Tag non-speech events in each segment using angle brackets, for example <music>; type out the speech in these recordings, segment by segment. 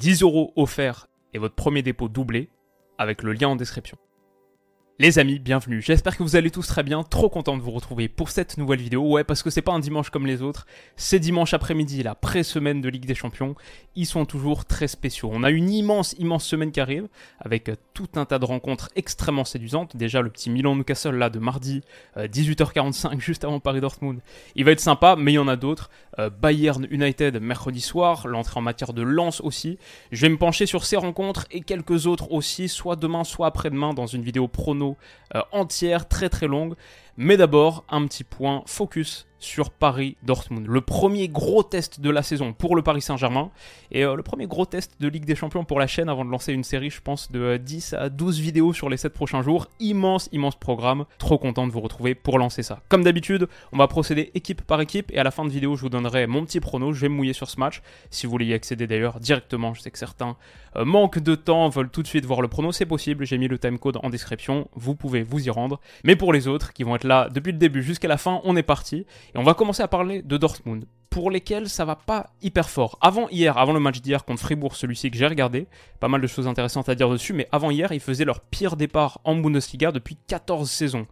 10 euros offerts et votre premier dépôt doublé avec le lien en description. Les amis, bienvenue. J'espère que vous allez tous très bien. Trop content de vous retrouver pour cette nouvelle vidéo. Ouais, parce que c'est pas un dimanche comme les autres. C'est dimanche après-midi, la pré-semaine de Ligue des Champions. Ils sont toujours très spéciaux. On a une immense, immense semaine qui arrive avec tout un tas de rencontres extrêmement séduisantes. Déjà, le petit Milan-Newcastle là de mardi, 18h45, euh, <laughs> juste avant Paris-Dortmund. Il va être sympa, mais il y en a d'autres. Euh, Bayern United mercredi soir, l'entrée en matière de lance aussi. Je vais me pencher sur ces rencontres et quelques autres aussi, soit demain, soit après-demain dans une vidéo prono euh, entière, très très longue. Mais d'abord, un petit point focus sur Paris-Dortmund. Le premier gros test de la saison pour le Paris Saint-Germain et euh, le premier gros test de Ligue des Champions pour la chaîne avant de lancer une série, je pense, de 10 à 12 vidéos sur les 7 prochains jours. Immense, immense programme. Trop content de vous retrouver pour lancer ça. Comme d'habitude, on va procéder équipe par équipe et à la fin de vidéo, je vous donnerai mon petit prono. Je vais me mouiller sur ce match. Si vous voulez y accéder d'ailleurs directement, je sais que certains euh, manquent de temps, veulent tout de suite voir le prono, c'est possible. J'ai mis le timecode en description. Vous pouvez vous y rendre. Mais pour les autres qui vont être là depuis le début jusqu'à la fin, on est parti. Et on va commencer à parler de Dortmund, pour lesquels ça va pas hyper fort. Avant hier, avant le match d'hier contre Fribourg, celui-ci que j'ai regardé, pas mal de choses intéressantes à dire dessus, mais avant hier, ils faisaient leur pire départ en Bundesliga depuis 14 saisons.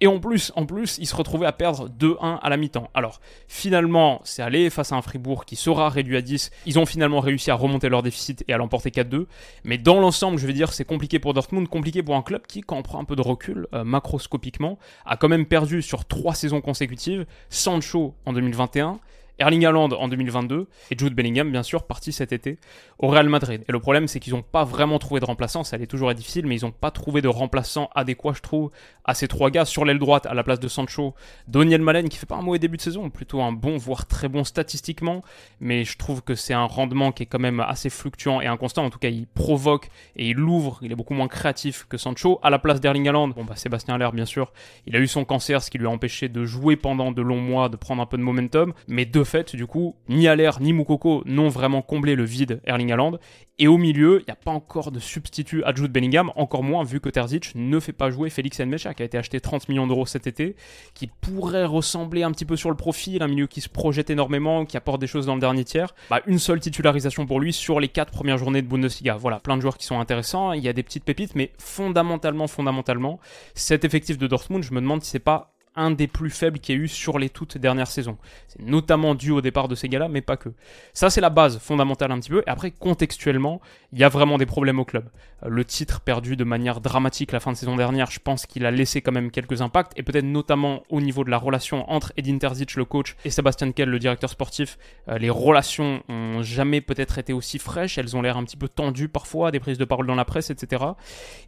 Et en plus, en plus, ils se retrouvaient à perdre 2-1 à la mi-temps. Alors, finalement, c'est allé face à un Fribourg qui sera réduit à 10. Ils ont finalement réussi à remonter leur déficit et à l'emporter 4-2. Mais dans l'ensemble, je vais dire, c'est compliqué pour Dortmund, compliqué pour un club qui, quand on prend un peu de recul, euh, macroscopiquement, a quand même perdu sur trois saisons consécutives. Sancho en 2021, Erling Haaland en 2022 et Jude Bellingham, bien sûr, parti cet été au Real Madrid. Et le problème, c'est qu'ils n'ont pas vraiment trouvé de remplaçant. Ça allait toujours être difficile, mais ils n'ont pas trouvé de remplaçant adéquat, je trouve, à ces trois gars. Sur l'aile droite, à la place de Sancho, Doniel Malen, qui fait pas un mauvais début de saison, plutôt un bon, voire très bon statistiquement, mais je trouve que c'est un rendement qui est quand même assez fluctuant et inconstant. En tout cas, il provoque et il ouvre. Il est beaucoup moins créatif que Sancho. À la place d'Erling Haaland, bon bah Sébastien Aller, bien sûr, il a eu son cancer, ce qui lui a empêché de jouer pendant de longs mois, de prendre un peu de momentum, mais de fait, du coup, ni Aller ni Moukoko n'ont vraiment comblé le vide Erling Haaland. Et au milieu, il n'y a pas encore de substitut à Jude Bellingham, encore moins vu que Terzic ne fait pas jouer Félix Nmecha, qui a été acheté 30 millions d'euros cet été, qui pourrait ressembler un petit peu sur le profil, un milieu qui se projette énormément, qui apporte des choses dans le dernier tiers. Bah, une seule titularisation pour lui sur les 4 premières journées de Bundesliga. Voilà, plein de joueurs qui sont intéressants, il y a des petites pépites, mais fondamentalement, fondamentalement, cet effectif de Dortmund, je me demande si c'est pas un des plus faibles qu'il y a eu sur les toutes dernières saisons. C'est notamment dû au départ de ces gars-là, mais pas que. Ça, c'est la base fondamentale un petit peu. Et après, contextuellement, il y a vraiment des problèmes au club. Euh, le titre perdu de manière dramatique la fin de saison dernière, je pense qu'il a laissé quand même quelques impacts, et peut-être notamment au niveau de la relation entre Edin Terzic, le coach, et Sébastien Kell, le directeur sportif. Euh, les relations ont jamais peut-être été aussi fraîches, elles ont l'air un petit peu tendues parfois, des prises de parole dans la presse, etc.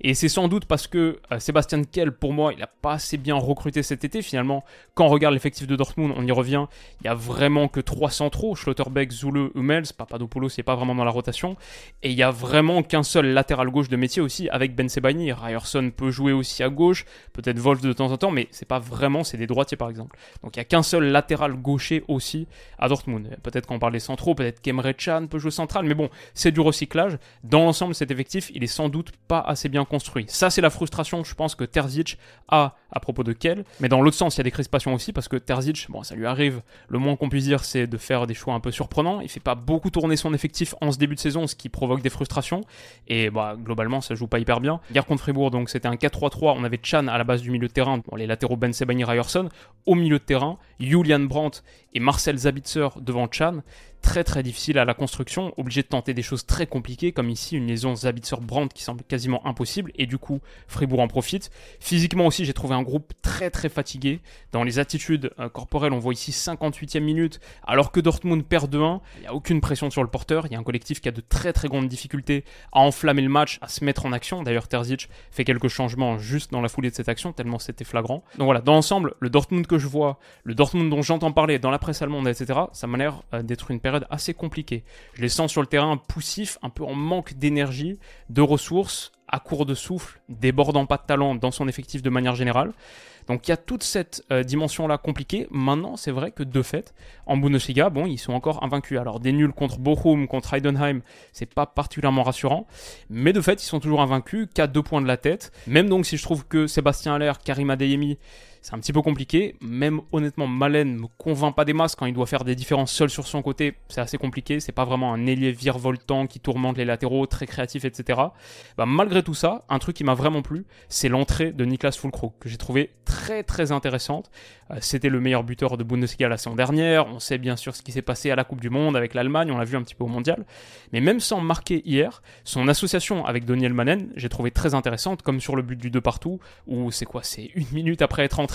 Et c'est sans doute parce que euh, Sébastien Kell, pour moi, il a pas assez bien recruté cet été finalement, quand on regarde l'effectif de Dortmund, on y revient, il y a vraiment que trois centraux, Schlotterbeck, Zule, Hummels, Papadopoulos n'est pas vraiment dans la rotation, et il y a vraiment qu'un seul latéral gauche de métier aussi avec Ben Sebaini. Ryerson peut jouer aussi à gauche, peut-être Wolf de temps en temps, mais c'est pas vraiment, c'est des droitiers par exemple. Donc il y a qu'un seul latéral gaucher aussi à Dortmund. Peut-être qu'on parle des centraux, peut-être qu'Emre peut jouer central, mais bon, c'est du recyclage. Dans l'ensemble, cet effectif, il est sans doute pas assez bien construit. Ça, c'est la frustration, je pense, que Terzic a à propos de Kell, mais dans l'autre sens, il y a des crispations aussi parce que Terzic, bon, ça lui arrive, le moins qu'on puisse dire, c'est de faire des choix un peu surprenants. Il fait pas beaucoup tourner son effectif en ce début de saison, ce qui provoque des frustrations. Et bah, globalement, ça joue pas hyper bien. Hier contre Fribourg, donc c'était un 4-3-3. On avait Chan à la base du milieu de terrain, les latéraux Ben Sebani Ryerson. Au milieu de terrain, Julian Brandt et Marcel Zabitzer devant Chan très très difficile à la construction, obligé de tenter des choses très compliquées, comme ici une liaison Zabitzer-Brandt qui semble quasiment impossible, et du coup Fribourg en profite. Physiquement aussi, j'ai trouvé un groupe très très fatigué. Dans les attitudes euh, corporelles, on voit ici 58e minute, alors que Dortmund perd 2-1, il n'y a aucune pression sur le porteur, il y a un collectif qui a de très très grandes difficultés à enflammer le match, à se mettre en action. D'ailleurs, Terzic fait quelques changements juste dans la foulée de cette action, tellement c'était flagrant. Donc voilà, dans l'ensemble, le Dortmund que je vois, le Dortmund dont j'entends parler dans la presse allemande, etc., ça m'a l'air euh, d'être une période période assez compliquée. Je les sens sur le terrain poussifs, un peu en manque d'énergie, de ressources, à court de souffle, débordant pas de talent dans son effectif de manière générale. Donc il y a toute cette euh, dimension-là compliquée. Maintenant, c'est vrai que de fait, en Bundesliga, bon, ils sont encore invaincus. Alors des nuls contre Bochum, contre Heidenheim, c'est pas particulièrement rassurant. Mais de fait, ils sont toujours invaincus, qu'à deux points de la tête. Même donc si je trouve que Sébastien Aller, Karim Adeyemi, c'est un petit peu compliqué. Même honnêtement, Malen me convainc pas des masses quand il doit faire des différences seul sur son côté. C'est assez compliqué. C'est pas vraiment un ailier virevoltant qui tourmente les latéraux, très créatif, etc. Bah, malgré tout ça, un truc qui m'a vraiment plu, c'est l'entrée de Niklas Fulkrug que j'ai trouvé très très intéressante. Euh, c'était le meilleur buteur de Bundesliga la saison dernière. On sait bien sûr ce qui s'est passé à la Coupe du Monde avec l'Allemagne. On l'a vu un petit peu au Mondial. Mais même sans marquer hier, son association avec Daniel Manen, j'ai trouvé très intéressante, comme sur le but du 2 partout, où c'est quoi? C'est une minute après être entré,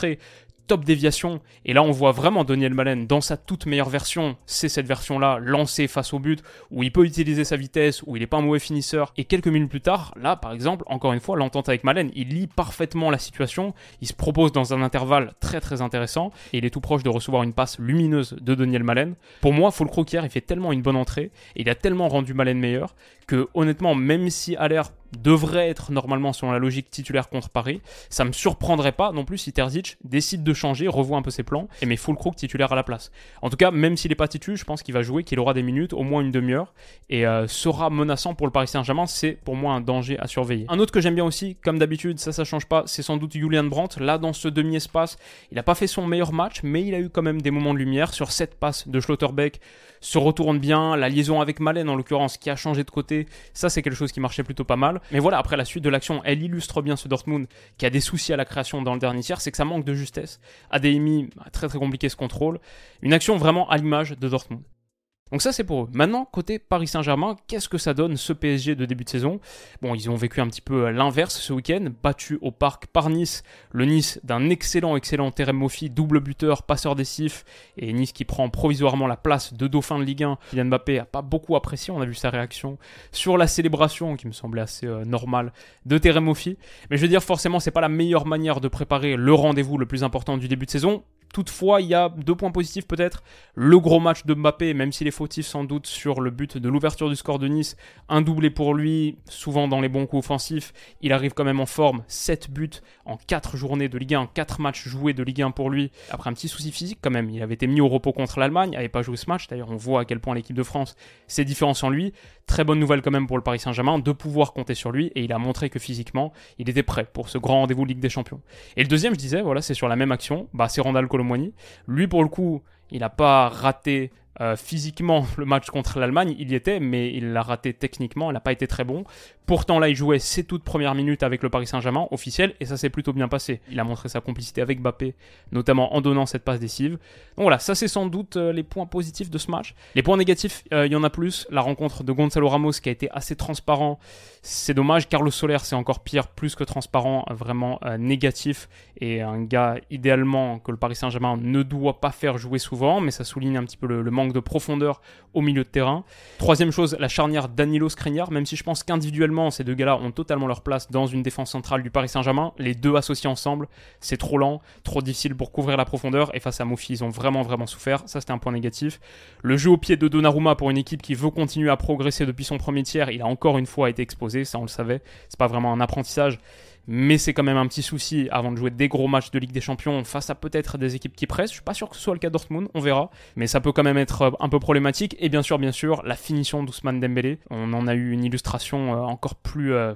top déviation. Et là, on voit vraiment Daniel Malen dans sa toute meilleure version. C'est cette version-là, lancée face au but, où il peut utiliser sa vitesse, où il n'est pas un mauvais finisseur. Et quelques minutes plus tard, là, par exemple, encore une fois, l'entente avec Malen, il lit parfaitement la situation. Il se propose dans un intervalle très très intéressant. Et il est tout proche de recevoir une passe lumineuse de Daniel Malen. Pour moi, Full Croquier, il fait tellement une bonne entrée. Et il a tellement rendu Malen meilleur que, honnêtement, même si l'air devrait être normalement selon la logique titulaire contre Paris. Ça me surprendrait pas non plus si Terzic décide de changer, revoit un peu ses plans et met Fulkrug titulaire à la place. En tout cas, même s'il n'est pas titulaire, je pense qu'il va jouer, qu'il aura des minutes, au moins une demi-heure et euh, sera menaçant pour le Paris Saint-Germain. C'est pour moi un danger à surveiller. Un autre que j'aime bien aussi, comme d'habitude, ça ça change pas, c'est sans doute Julian Brandt. Là, dans ce demi-espace, il n'a pas fait son meilleur match, mais il a eu quand même des moments de lumière sur cette passe de Schlotterbeck. Se retourne bien, la liaison avec Malen en l'occurrence qui a changé de côté, ça c'est quelque chose qui marchait plutôt pas mal. Mais voilà, après la suite de l'action, elle illustre bien ce Dortmund qui a des soucis à la création dans le dernier tiers, c'est que ça manque de justesse. ADMI, bah, très très compliqué ce contrôle. Une action vraiment à l'image de Dortmund. Donc ça c'est pour eux. Maintenant, côté Paris Saint-Germain, qu'est-ce que ça donne ce PSG de début de saison? Bon, ils ont vécu un petit peu l'inverse ce week-end, battu au parc par Nice, le Nice d'un excellent, excellent Terem Moffi, double buteur, passeur décisif, et Nice qui prend provisoirement la place de dauphin de Ligue 1. Kylian Mbappé a pas beaucoup apprécié, on a vu sa réaction sur la célébration qui me semblait assez euh, normale de Terem Moffi. Mais je veux dire, forcément, c'est pas la meilleure manière de préparer le rendez-vous le plus important du début de saison. Toutefois, il y a deux points positifs peut-être. Le gros match de Mbappé, même s'il est fautif sans doute sur le but de l'ouverture du score de Nice, un doublé pour lui, souvent dans les bons coups offensifs. Il arrive quand même en forme, 7 buts en 4 journées de Ligue 1, 4 matchs joués de Ligue 1 pour lui. Après un petit souci physique quand même, il avait été mis au repos contre l'Allemagne, n'avait pas joué ce match. D'ailleurs, on voit à quel point l'équipe de France c'est différent sans lui. Très bonne nouvelle quand même pour le Paris Saint-Germain de pouvoir compter sur lui et il a montré que physiquement, il était prêt pour ce grand rendez-vous Ligue des Champions. Et le deuxième, je disais, voilà, c'est sur la même action, bah, c'est Randall Colomwani. Lui, pour le coup, il n'a pas raté euh, physiquement, <laughs> le match contre l'Allemagne, il y était, mais il l'a raté techniquement, il n'a pas été très bon. Pourtant, là, il jouait ses toutes premières minutes avec le Paris Saint-Germain, officiel, et ça s'est plutôt bien passé. Il a montré sa complicité avec Mbappé, notamment en donnant cette passe décisive. Donc voilà, ça c'est sans doute euh, les points positifs de ce match. Les points négatifs, euh, il y en a plus. La rencontre de Gonzalo Ramos qui a été assez transparent, c'est dommage. Carlos Soler, c'est encore pire, plus que transparent, vraiment négatif, et un gars idéalement que le Paris Saint-Germain ne doit pas faire jouer souvent, mais ça souligne un petit peu le, manque de profondeur au milieu de terrain. Troisième chose, la charnière Danilo Skriniar, même si je pense qu'individuellement, ces deux gars-là ont totalement leur place dans une défense centrale du Paris Saint-Germain, les deux associés ensemble, c'est trop lent, trop difficile pour couvrir la profondeur, et face à Mofi, ils ont vraiment vraiment souffert, ça c'était un point négatif. Le jeu au pied de Donnarumma pour une équipe qui veut continuer à progresser depuis son premier tiers, il a encore une fois été exposé, ça on le savait, c'est pas vraiment un apprentissage, mais c'est quand même un petit souci avant de jouer des gros matchs de Ligue des Champions face à peut-être des équipes qui pressent. Je suis pas sûr que ce soit le cas Dortmund, on verra, mais ça peut quand même être euh, un peu problématique. Et bien sûr, bien sûr, la finition d'Ousmane Dembélé. On en a eu une illustration euh, encore plus euh,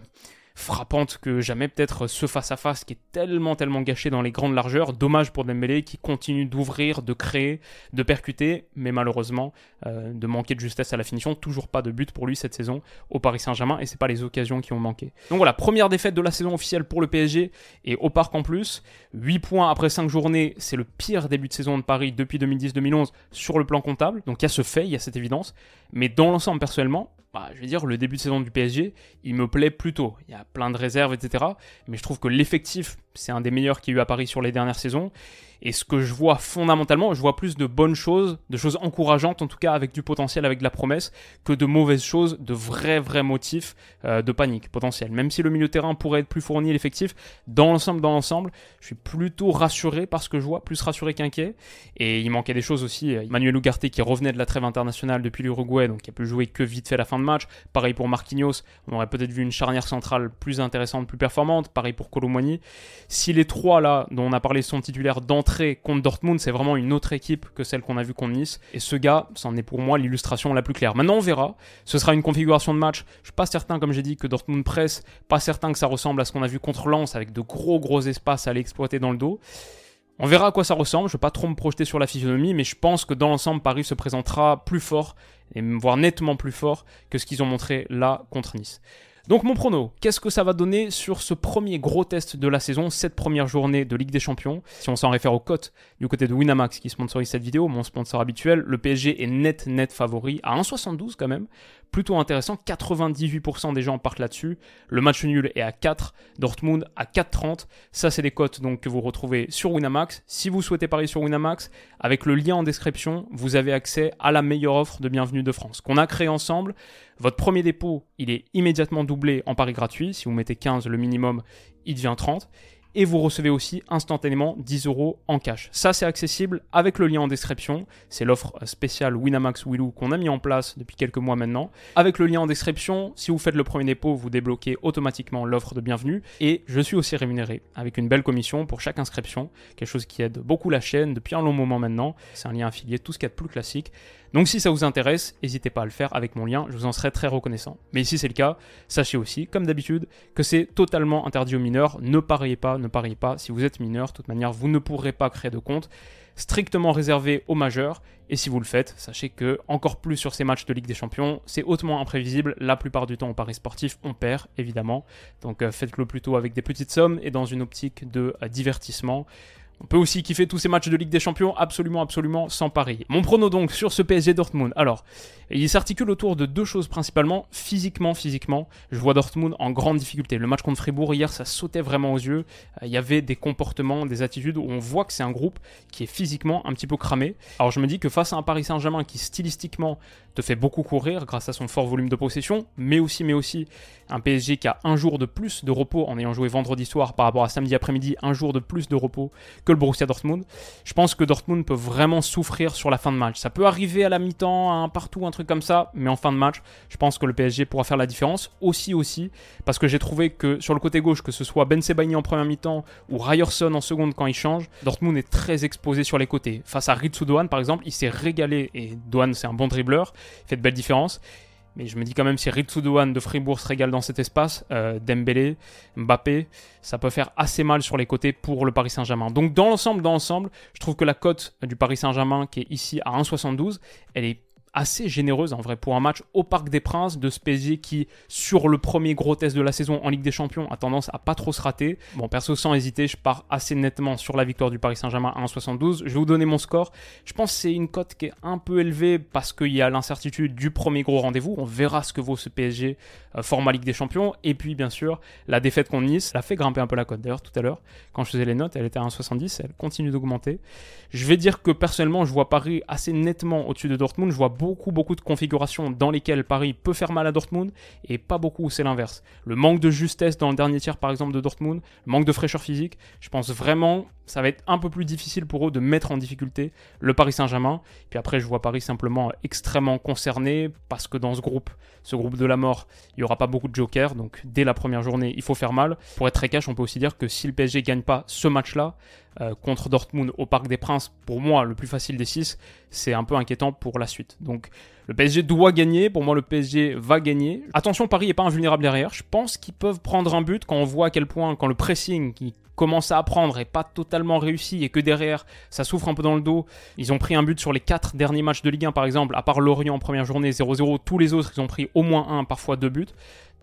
frappante que jamais peut-être ce face-à-face qui est tellement tellement gâché dans les grandes largeurs. Dommage pour Dembélé qui continue d'ouvrir, de créer, de percuter, mais malheureusement euh, de manquer de justesse à la finition. Toujours pas de but pour lui cette saison au Paris Saint-Germain et c'est pas les occasions qui ont manqué. Donc voilà, première défaite de la saison officielle pour le PSG et au Parc en plus. 8 points après 5 journées, c'est le pire début de saison de Paris depuis 2010-2011 sur le plan comptable. Donc il y a ce fait, il y a cette évidence. Mais dans l'ensemble personnellement, bah, je veux dire, le début de saison du PSG, il me plaît plutôt. Il y a plein de réserves, etc. Mais je trouve que l'effectif, c'est un des meilleurs qu'il y a eu à Paris sur les dernières saisons. Et ce que je vois fondamentalement, je vois plus de bonnes choses, de choses encourageantes en tout cas avec du potentiel, avec de la promesse, que de mauvaises choses, de vrais vrais motifs euh, de panique potentielle. Même si le milieu terrain pourrait être plus fourni, l'effectif, dans l'ensemble, dans l'ensemble, je suis plutôt rassuré par ce que je vois, plus rassuré qu'inquiet. Et il manquait des choses aussi. Manuel Ugarte qui revenait de la trêve internationale depuis l'Uruguay, donc qui a pu jouer que vite fait la fin de match. Pareil pour Marquinhos, on aurait peut-être vu une charnière centrale plus intéressante, plus performante. Pareil pour Colomani. Si les trois là, dont on a parlé, sont titulaires d'entrée contre Dortmund, c'est vraiment une autre équipe que celle qu'on a vue contre Nice. Et ce gars, c'en est pour moi l'illustration la plus claire. Maintenant, on verra. Ce sera une configuration de match. Je suis pas certain, comme j'ai dit, que Dortmund presse. Pas certain que ça ressemble à ce qu'on a vu contre Lens avec de gros gros espaces à aller exploiter dans le dos. On verra à quoi ça ressemble, je ne vais pas trop me projeter sur la physionomie, mais je pense que dans l'ensemble, Paris se présentera plus fort, et voire nettement plus fort que ce qu'ils ont montré là contre Nice. Donc mon prono, qu'est-ce que ça va donner sur ce premier gros test de la saison, cette première journée de Ligue des Champions? Si on s'en réfère aux cotes du côté de Winamax qui sponsorise cette vidéo, mon sponsor habituel, le PSG est net net favori à 1,72 quand même plutôt intéressant. 98% des gens partent là-dessus. Le match nul est à 4, Dortmund à 4,30. Ça, c'est des cotes donc, que vous retrouvez sur Winamax. Si vous souhaitez parier sur Winamax, avec le lien en description, vous avez accès à la meilleure offre de Bienvenue de France qu'on a créée ensemble. Votre premier dépôt, il est immédiatement doublé en pari gratuit. Si vous mettez 15 le minimum, il devient 30 et vous recevez aussi instantanément 10 euros en cash. Ça, c'est accessible avec le lien en description. C'est l'offre spéciale Winamax Willou qu'on a mis en place depuis quelques mois maintenant. Avec le lien en description, si vous faites le premier dépôt, vous débloquez automatiquement l'offre de bienvenue. Et je suis aussi rémunéré avec une belle commission pour chaque inscription, quelque chose qui aide beaucoup la chaîne depuis un long moment maintenant. C'est un lien affilié, tout ce qu'il y a de plus classique. Donc si ça vous intéresse, n'hésitez pas à le faire avec mon lien, je vous en serai très reconnaissant. Mais si c'est le cas, sachez aussi, comme d'habitude, que c'est totalement interdit aux mineurs. Ne pariez pas, ne pariez pas. Si vous êtes mineur, de toute manière, vous ne pourrez pas créer de compte. Strictement réservé aux majeurs. Et si vous le faites, sachez que, encore plus sur ces matchs de Ligue des Champions, c'est hautement imprévisible. La plupart du temps, au paris sportif, on perd, évidemment. Donc euh, faites-le plutôt avec des petites sommes et dans une optique de euh, divertissement. On peut aussi kiffer tous ces matchs de Ligue des Champions absolument, absolument sans parier. Mon prono donc sur ce PSG Dortmund. Alors, il s'articule autour de deux choses principalement. Physiquement, physiquement, je vois Dortmund en grande difficulté. Le match contre Fribourg hier, ça sautait vraiment aux yeux. Euh, il y avait des comportements, des attitudes où on voit que c'est un groupe qui est physiquement un petit peu cramé. Alors je me dis que face à un Paris Saint-Germain qui stylistiquement te fait beaucoup courir grâce à son fort volume de possession, mais aussi, mais aussi un PSG qui a un jour de plus de repos en ayant joué vendredi soir par rapport à samedi après-midi, un jour de plus de repos que le Borussia Dortmund. Je pense que Dortmund peut vraiment souffrir sur la fin de match. Ça peut arriver à la mi-temps, un partout, un truc comme ça, mais en fin de match, je pense que le PSG pourra faire la différence. Aussi, aussi, parce que j'ai trouvé que sur le côté gauche, que ce soit Ben Sebaini en première mi-temps ou Ryerson en seconde quand il change, Dortmund est très exposé sur les côtés. Face à Ritsu Doan, par exemple, il s'est régalé, et Doan, c'est un bon dribbleur, fait de belles différences. Mais je me dis quand même, si Ritsu Doan de Fribourg se régale dans cet espace, euh, Dembélé, Mbappé, ça peut faire assez mal sur les côtés pour le Paris Saint-Germain. Donc dans l'ensemble, dans l'ensemble, je trouve que la cote du Paris Saint-Germain, qui est ici à 1,72, elle est assez généreuse en vrai pour un match au Parc des Princes de PSG qui sur le premier gros test de la saison en Ligue des Champions a tendance à pas trop se rater. Bon perso sans hésiter je pars assez nettement sur la victoire du Paris Saint-Germain à 1,72. Je vais vous donner mon score. Je pense que c'est une cote qui est un peu élevée parce qu'il y a l'incertitude du premier gros rendez-vous. On verra ce que vaut ce PSG euh, format Ligue des Champions et puis bien sûr la défaite contre Nice l'a fait grimper un peu la cote d'ailleurs tout à l'heure quand je faisais les notes elle était à 1,70 elle continue d'augmenter. Je vais dire que personnellement je vois Paris assez nettement au-dessus de Dortmund. Je vois beaucoup, beaucoup de configurations dans lesquelles Paris peut faire mal à Dortmund et pas beaucoup où c'est l'inverse. Le manque de justesse dans le dernier tiers, par exemple, de Dortmund, le manque de fraîcheur physique, je pense vraiment ça va être un peu plus difficile pour eux de mettre en difficulté le Paris Saint-Germain. Puis après, je vois Paris simplement extrêmement concerné parce que dans ce groupe, ce groupe de la mort, il n'y aura pas beaucoup de jokers. Donc dès la première journée, il faut faire mal. Pour être très cash, on peut aussi dire que si le PSG gagne pas ce match-là euh, contre Dortmund au Parc des Princes, pour moi, le plus facile des six, c'est un peu inquiétant pour la suite. Donc le PSG doit gagner. Pour moi, le PSG va gagner. Attention, Paris n'est pas invulnérable derrière. Je pense qu'ils peuvent prendre un but quand on voit à quel point, quand le pressing qui commence à apprendre et pas totalement réussi et que derrière ça souffre un peu dans le dos. Ils ont pris un but sur les quatre derniers matchs de Ligue 1 par exemple, à part Lorient en première journée 0-0, tous les autres ils ont pris au moins un, parfois deux buts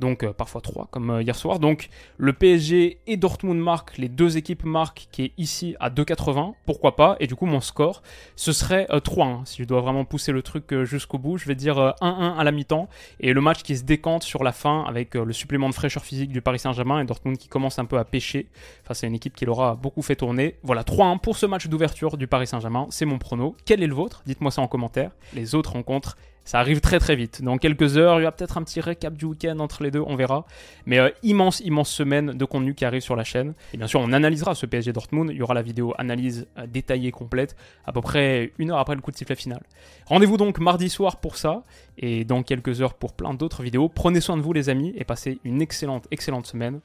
donc euh, parfois 3 comme euh, hier soir. Donc le PSG et Dortmund marquent, les deux équipes marquent qui est ici à 2,80, pourquoi pas, et du coup mon score ce serait 3 euh, si je dois vraiment pousser le truc jusqu'au bout, je vais dire 1-1 à la mi-temps, et le match qui se décante sur la fin avec le supplément de fraîcheur physique du Paris Saint-Germain et Dortmund qui commence un peu à pêcher face c'est une équipe qui l'aura beaucoup fait tourner. Voilà, 3-1 pour ce match d'ouverture du Paris Saint-Germain, c'est mon prono. Quel est le vôtre? Dites-moi ça en commentaire. Les autres rencontres, ça arrive très très vite. Dans quelques heures, il y a peut-être un petit récap du week-end entre les deux, on verra. Mais euh, immense, immense semaine de contenu qui arrive sur la chaîne. Et bien sûr, on analysera ce PSG Dortmund. Il y aura la vidéo analyse euh, détaillée complète, à peu près une heure après le coup de sifflet final. Rendez-vous donc mardi soir pour ça, et dans quelques heures pour plein d'autres vidéos. Prenez soin de vous les amis, et passez une excellente, excellente semaine.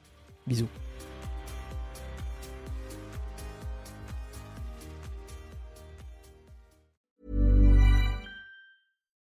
Bisous.